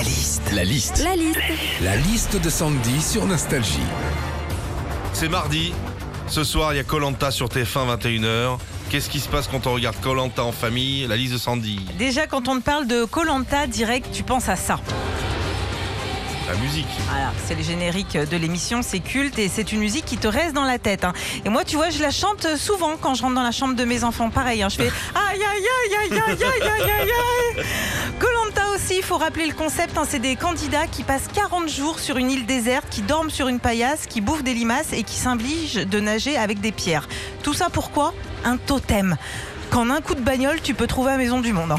La liste. La liste. La liste. La liste de Sandy sur Nostalgie. C'est mardi. Ce soir, il y a Colanta sur TF1 21h. Qu'est-ce qui se passe quand on regarde Colanta en famille? La liste de Sandy. Déjà, quand on te parle de Colanta direct, tu penses à ça. La musique. Voilà, c'est le générique de l'émission, c'est culte et c'est une musique qui te reste dans la tête. hein. Et moi, tu vois, je la chante souvent quand je rentre dans la chambre de mes enfants. Pareil, hein, je fais aïe aïe aïe aïe aïe aïe aïe aïe aïe. Il faut rappeler le concept. hein, c'est des candidats qui passent 40 jours sur une île déserte, qui dorment sur une paillasse, qui bouffent des limaces et qui s'obligent de nager avec des pierres. Tout ça pourquoi? Un totem. Qu'en un coup de bagnole, tu peux trouver à Maison du Monde. hein.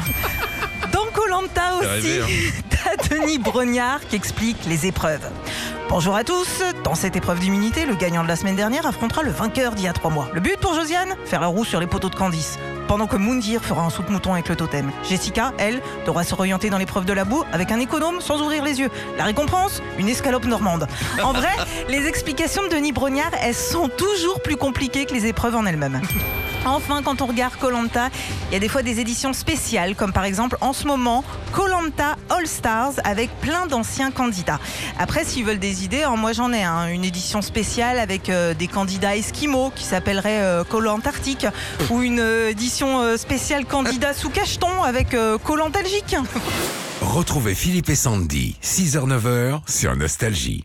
Dans Colanta aussi, rêver, t'as Denis Brognard qui explique les épreuves. Bonjour à tous. Dans cette épreuve d'immunité, le gagnant de la semaine dernière affrontera le vainqueur d'il y a trois mois. Le but pour Josiane Faire la roue sur les poteaux de Candice. Pendant que Moundir fera un saut de mouton avec le totem. Jessica, elle, devra se orienter dans l'épreuve de la boue avec un économe sans ouvrir les yeux. La récompense Une escalope normande. En vrai, les explications de Denis Brognard, elles sont toujours plus compliquées que les épreuves en elles-mêmes. Enfin, quand on regarde Colanta, il y a des fois des éditions spéciales, comme par exemple en ce moment Colanta All Stars avec plein d'anciens candidats. Après, s'ils veulent des idées, hein, moi j'en ai un, une édition spéciale avec euh, des candidats esquimaux qui s'appellerait Colantarctique ou une euh, édition euh, spéciale candidat sous cacheton avec euh, Colantalgique. Retrouvez Philippe et Sandy, 6h-9h sur Nostalgie.